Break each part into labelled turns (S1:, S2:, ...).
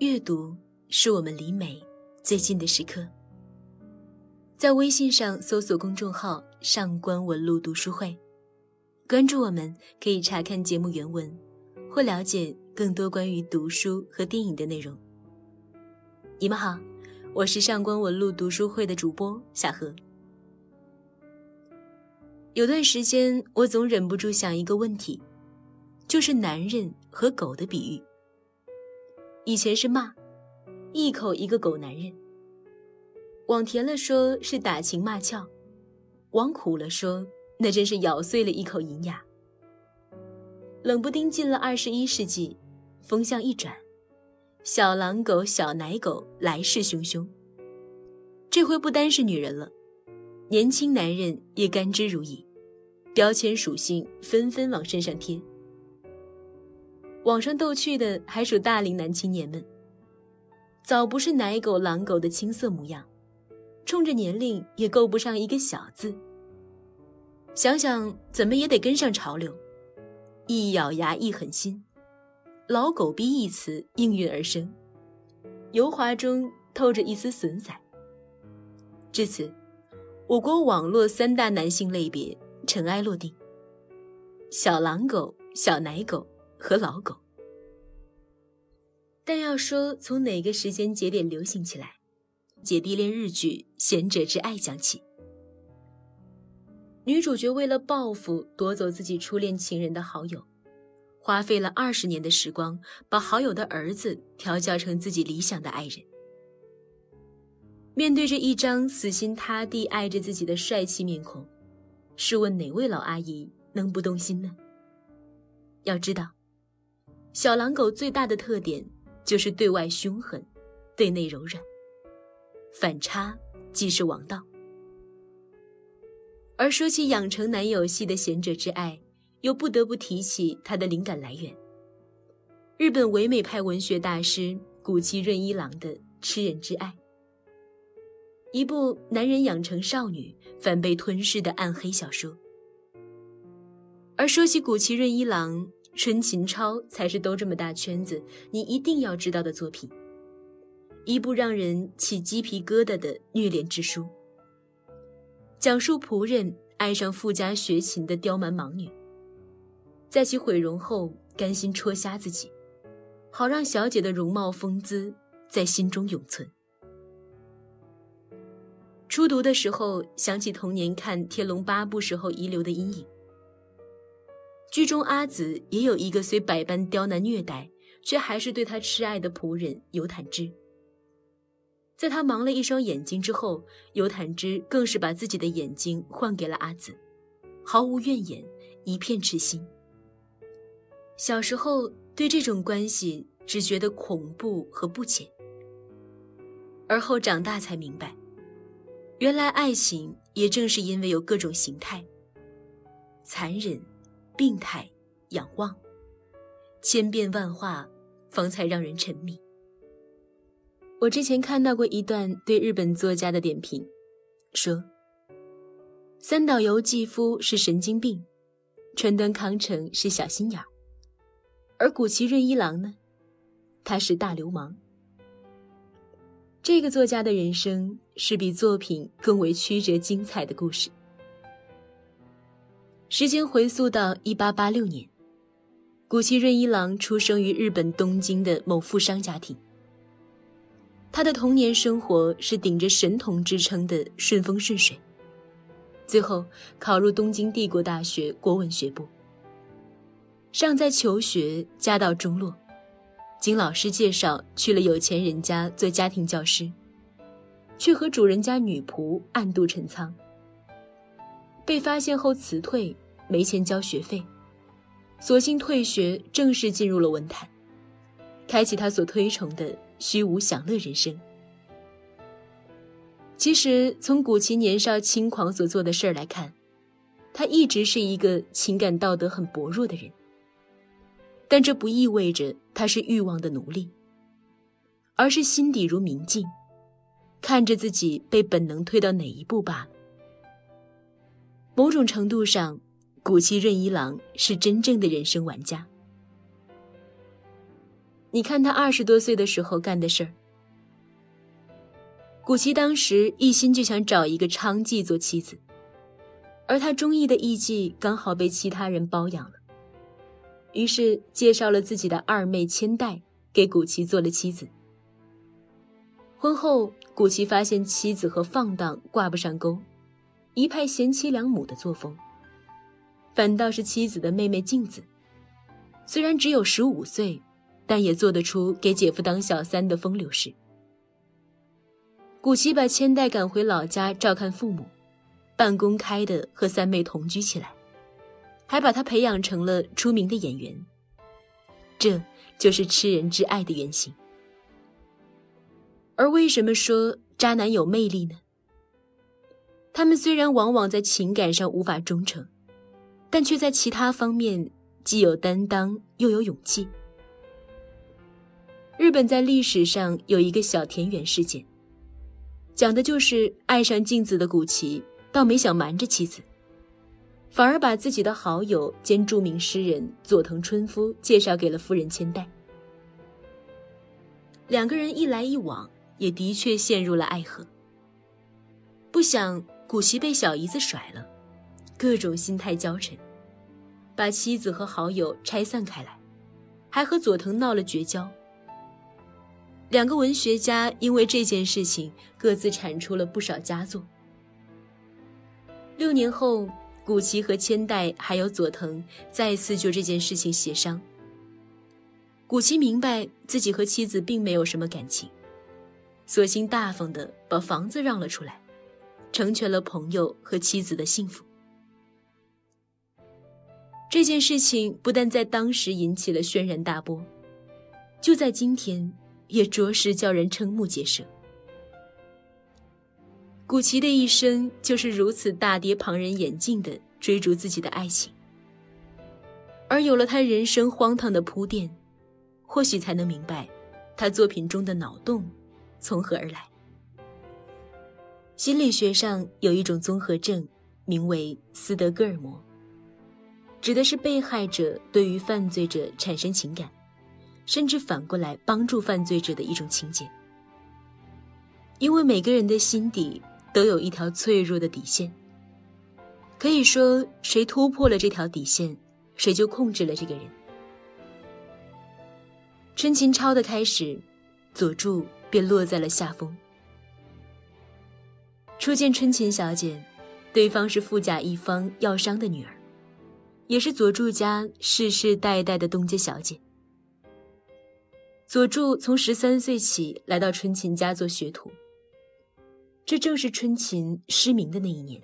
S1: 阅读是我们离美最近的时刻。在微信上搜索公众号“上官文露读书会”，关注我们，可以查看节目原文，或了解更多关于读书和电影的内容。你们好，我是上官文露读书会的主播小何。有段时间，我总忍不住想一个问题，就是男人和狗的比喻。以前是骂，一口一个狗男人；往甜了说是打情骂俏，往苦了说那真是咬碎了一口银牙。冷不丁进了二十一世纪，风向一转，小狼狗、小奶狗来势汹汹。这回不单是女人了，年轻男人也甘之如饴，标签属性纷纷往身上贴。网上逗趣的还属大龄男青年们，早不是奶狗狼狗的青涩模样，冲着年龄也够不上一个小字。想想怎么也得跟上潮流，一咬牙一狠心，老狗逼一词应运而生，油滑中透着一丝损色。至此，我国网络三大男性类别尘埃落定：小狼狗、小奶狗。和老狗，但要说从哪个时间节点流行起来，姐弟恋日剧《贤者之爱》讲起。女主角为了报复夺走自己初恋情人的好友，花费了二十年的时光，把好友的儿子调教成自己理想的爱人。面对着一张死心塌地爱着自己的帅气面孔，试问哪位老阿姨能不动心呢？要知道。小狼狗最大的特点就是对外凶狠，对内柔软，反差即是王道。而说起养成男友系的贤者之爱，又不得不提起他的灵感来源——日本唯美派文学大师谷崎润一郎的《吃人之爱》，一部男人养成少女反被吞噬的暗黑小说。而说起谷崎润一郎，春琴超才是兜这么大圈子，你一定要知道的作品。一部让人起鸡皮疙瘩的虐恋之书，讲述仆人爱上富家学琴的刁蛮盲女，在其毁容后，甘心戳瞎自己，好让小姐的容貌风姿在心中永存。初读的时候，想起童年看《天龙八部》时候遗留的阴影。剧中阿紫也有一个虽百般刁难虐待，却还是对他痴爱的仆人尤坦之。在他盲了一双眼睛之后，尤坦之更是把自己的眼睛换给了阿紫，毫无怨言，一片痴心。小时候对这种关系只觉得恐怖和不解，而后长大才明白，原来爱情也正是因为有各种形态，残忍。病态，仰望，千变万化，方才让人沉迷。我之前看到过一段对日本作家的点评，说三岛由纪夫是神经病，川端康成是小心眼儿，而谷崎润一郎呢，他是大流氓。这个作家的人生是比作品更为曲折精彩的故事。时间回溯到一八八六年，谷崎润一郎出生于日本东京的某富商家庭。他的童年生活是顶着神童之称的顺风顺水，最后考入东京帝国大学国文学部。尚在求学，家道中落，经老师介绍去了有钱人家做家庭教师，却和主人家女仆暗度陈仓。被发现后辞退，没钱交学费，索性退学，正式进入了文坛，开启他所推崇的虚无享乐人生。其实，从古奇年少轻狂所做的事儿来看，他一直是一个情感道德很薄弱的人。但这不意味着他是欲望的奴隶，而是心底如明镜，看着自己被本能推到哪一步罢了。某种程度上，古崎润一郎是真正的人生玩家。你看他二十多岁的时候干的事儿。古奇当时一心就想找一个娼妓做妻子，而他中意的艺妓刚好被其他人包养了，于是介绍了自己的二妹千代给古奇做了妻子。婚后，古奇发现妻子和放荡挂不上钩，一派贤妻良母的作风。反倒是妻子的妹妹镜子，虽然只有十五岁，但也做得出给姐夫当小三的风流事。古奇把千代赶回老家照看父母，半公开的和三妹同居起来，还把她培养成了出名的演员。这就是吃人之爱的原型。而为什么说渣男有魅力呢？他们虽然往往在情感上无法忠诚，但却在其他方面既有担当又有勇气。日本在历史上有一个小田园事件。讲的就是爱上镜子的古奇，倒没想瞒着妻子，反而把自己的好友兼著名诗人佐藤春夫介绍给了夫人千代。两个人一来一往，也的确陷入了爱河。不想古奇被小姨子甩了，各种心态交沉，把妻子和好友拆散开来，还和佐藤闹了绝交。两个文学家因为这件事情各自产出了不少佳作。六年后，古奇和千代还有佐藤再次就这件事情协商。古奇明白自己和妻子并没有什么感情，索性大方的把房子让了出来，成全了朋友和妻子的幸福。这件事情不但在当时引起了轩然大波，就在今天。也着实叫人瞠目结舌。古奇的一生就是如此大跌旁人眼镜的追逐自己的爱情，而有了他人生荒唐的铺垫，或许才能明白，他作品中的脑洞从何而来。心理学上有一种综合症，名为斯德哥尔摩，指的是被害者对于犯罪者产生情感。甚至反过来帮助犯罪者的一种情节，因为每个人的心底都有一条脆弱的底线。可以说，谁突破了这条底线，谁就控制了这个人。春琴抄的开始，佐助便落在了下风。初见春琴小姐，对方是富甲一方药商的女儿，也是佐助家世世代代的东家小姐。佐助从十三岁起来到春琴家做学徒，这正是春琴失明的那一年。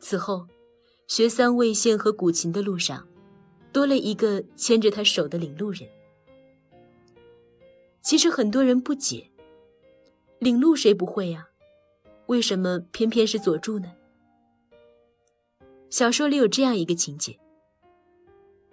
S1: 此后，学三味线和古琴的路上，多了一个牵着他手的领路人。其实很多人不解，领路谁不会呀？为什么偏偏是佐助呢？小说里有这样一个情节：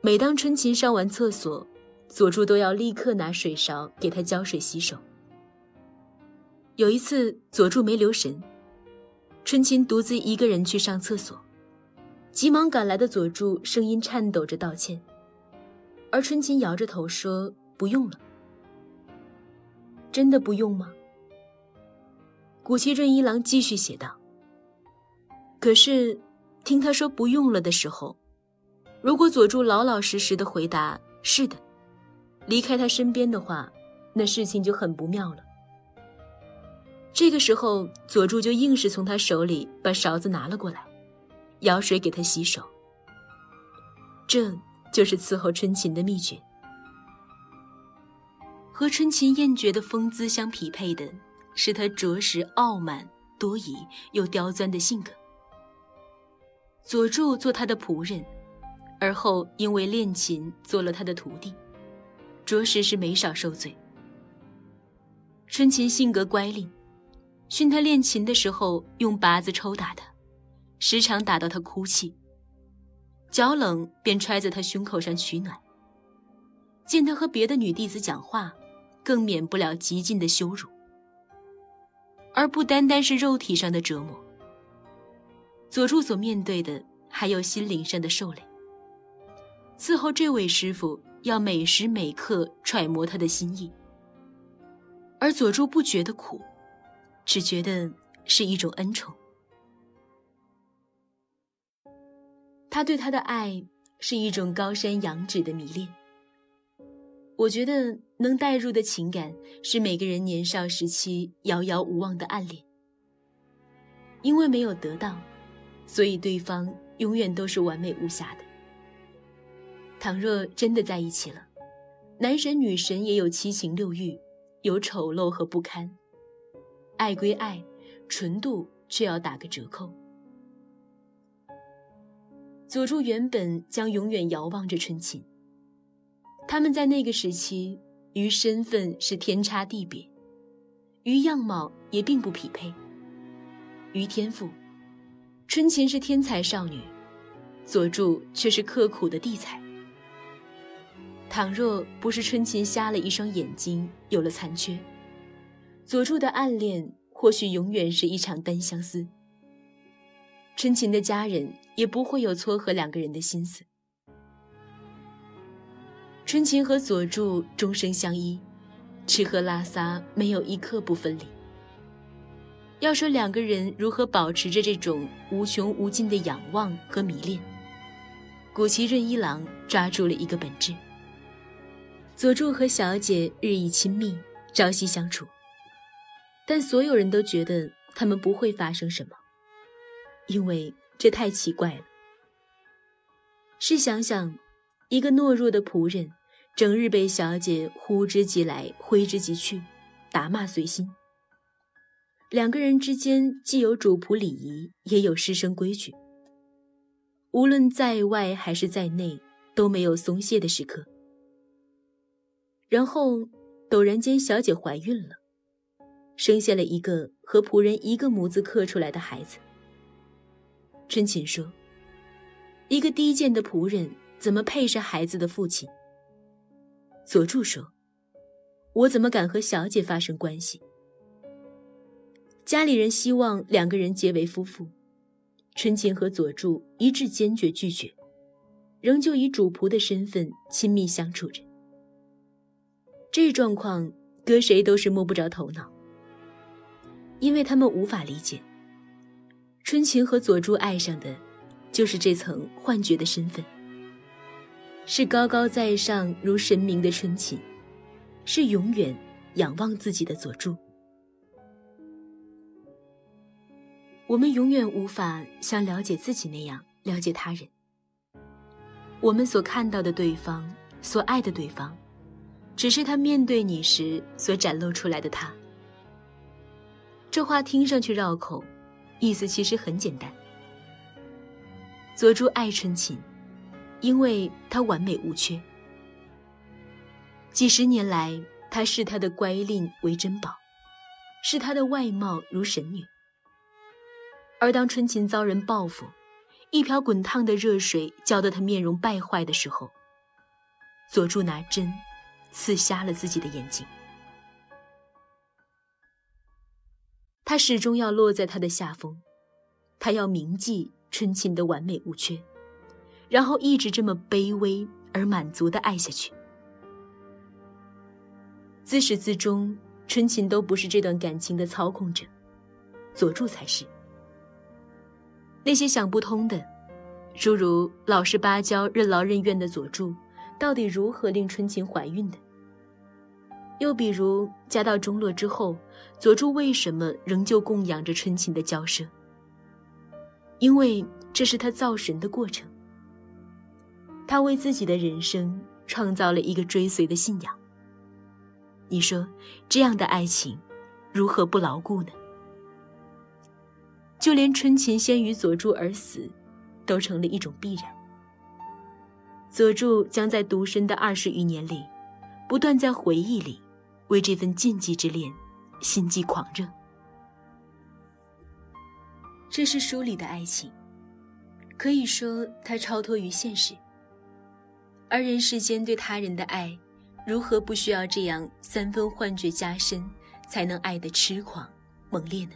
S1: 每当春琴上完厕所。佐助都要立刻拿水勺给他浇水洗手。有一次，佐助没留神，春琴独自一个人去上厕所，急忙赶来的佐助声音颤抖着道歉，而春琴摇着头说：“不用了。”真的不用吗？古奇润一郎继续写道。可是，听他说不用了的时候，如果佐助老老实实的回答“是的”。离开他身边的话，那事情就很不妙了。这个时候，佐助就硬是从他手里把勺子拿了过来，舀水给他洗手。这就是伺候春琴的秘诀。和春琴艳绝的风姿相匹配的，是他着实傲慢、多疑又刁钻的性格。佐助做他的仆人，而后因为练琴做了他的徒弟。着实是没少受罪。春琴性格乖戾，训他练琴的时候用拔子抽打他，时常打到他哭泣。脚冷便揣在他胸口上取暖。见他和别的女弟子讲话，更免不了极尽的羞辱。而不单单是肉体上的折磨，佐助所面对的还有心灵上的受累。伺候这位师傅。要每时每刻揣摩他的心意，而佐助不觉得苦，只觉得是一种恩宠。他对他的爱是一种高山仰止的迷恋。我觉得能带入的情感是每个人年少时期遥遥无望的暗恋，因为没有得到，所以对方永远都是完美无瑕的。倘若真的在一起了，男神女神也有七情六欲，有丑陋和不堪。爱归爱，纯度却要打个折扣。佐助原本将永远遥望着春琴。他们在那个时期，于身份是天差地别，于样貌也并不匹配，于天赋，春琴是天才少女，佐助却是刻苦的地才。倘若不是春琴瞎了一双眼睛，有了残缺，佐助的暗恋或许永远是一场单相思。春琴的家人也不会有撮合两个人的心思。春琴和佐助终生相依，吃喝拉撒没有一刻不分离。要说两个人如何保持着这种无穷无尽的仰望和迷恋，古奇润一郎抓住了一个本质。佐助和小姐日益亲密，朝夕相处，但所有人都觉得他们不会发生什么，因为这太奇怪了。试想想，一个懦弱的仆人，整日被小姐呼之即来，挥之即去，打骂随心。两个人之间既有主仆礼仪，也有师生规矩，无论在外还是在内，都没有松懈的时刻。然后，陡然间，小姐怀孕了，生下了一个和仆人一个模子刻出来的孩子。春琴说：“一个低贱的仆人怎么配是孩子的父亲？”佐助说：“我怎么敢和小姐发生关系？”家里人希望两个人结为夫妇，春琴和佐助一致坚决拒绝，仍旧以主仆的身份亲密相处着。这状况，搁谁都是摸不着头脑，因为他们无法理解，春琴和佐助爱上的，就是这层幻觉的身份，是高高在上如神明的春琴，是永远仰望自己的佐助。我们永远无法像了解自己那样了解他人，我们所看到的对方，所爱的对方。只是他面对你时所展露出来的他。这话听上去绕口，意思其实很简单。佐助爱春琴，因为他完美无缺。几十年来，他视她的乖戾为珍宝，视她的外貌如神女。而当春琴遭人报复，一瓢滚烫的热水浇得她面容败坏的时候，佐助拿针。刺瞎了自己的眼睛，他始终要落在他的下风，他要铭记春琴的完美无缺，然后一直这么卑微而满足的爱下去。自始至终，春琴都不是这段感情的操控者，佐助才是。那些想不通的，诸如老实巴交、任劳任怨的佐助。到底如何令春琴怀孕的？又比如家道中落之后，佐助为什么仍旧供养着春琴的娇奢？因为这是他造神的过程。他为自己的人生创造了一个追随的信仰。你说这样的爱情，如何不牢固呢？就连春琴先于佐助而死，都成了一种必然。佐助将在独身的二十余年里，不断在回忆里，为这份禁忌之恋，心悸狂热。这是书里的爱情，可以说它超脱于现实。而人世间对他人的爱，如何不需要这样三分幻觉加深，才能爱的痴狂猛烈呢？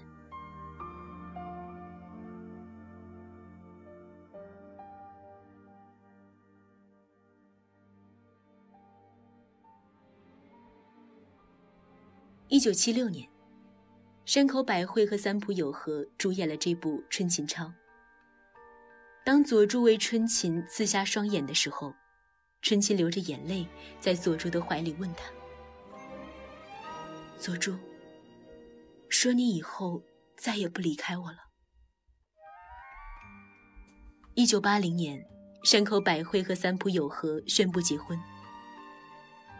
S1: 一九七六年，山口百惠和三浦友和主演了这部《春琴抄》。当佐助为春琴刺瞎双眼的时候。春琴流着眼泪在佐助的怀里问他：“佐助，说你以后再也不离开我了。”一九八零年，山口百惠和三浦友和宣布结婚。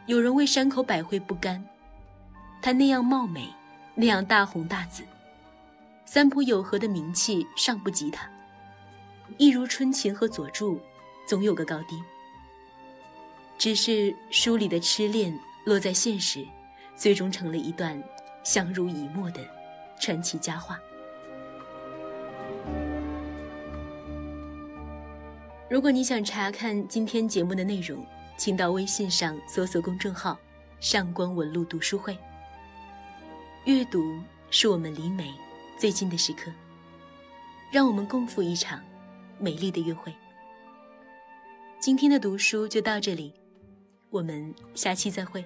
S1: 有人为山口百惠不甘。她那样貌美，那样大红大紫，三浦友和的名气尚不及她。一如春琴和佐助，总有个高低。只是书里的痴恋落在现实，最终成了一段相濡以沫的传奇佳话。如果你想查看今天节目的内容，请到微信上搜索公众号“上官文露读书会”。阅读是我们离美最近的时刻，让我们共赴一场美丽的约会。今天的读书就到这里，我们下期再会。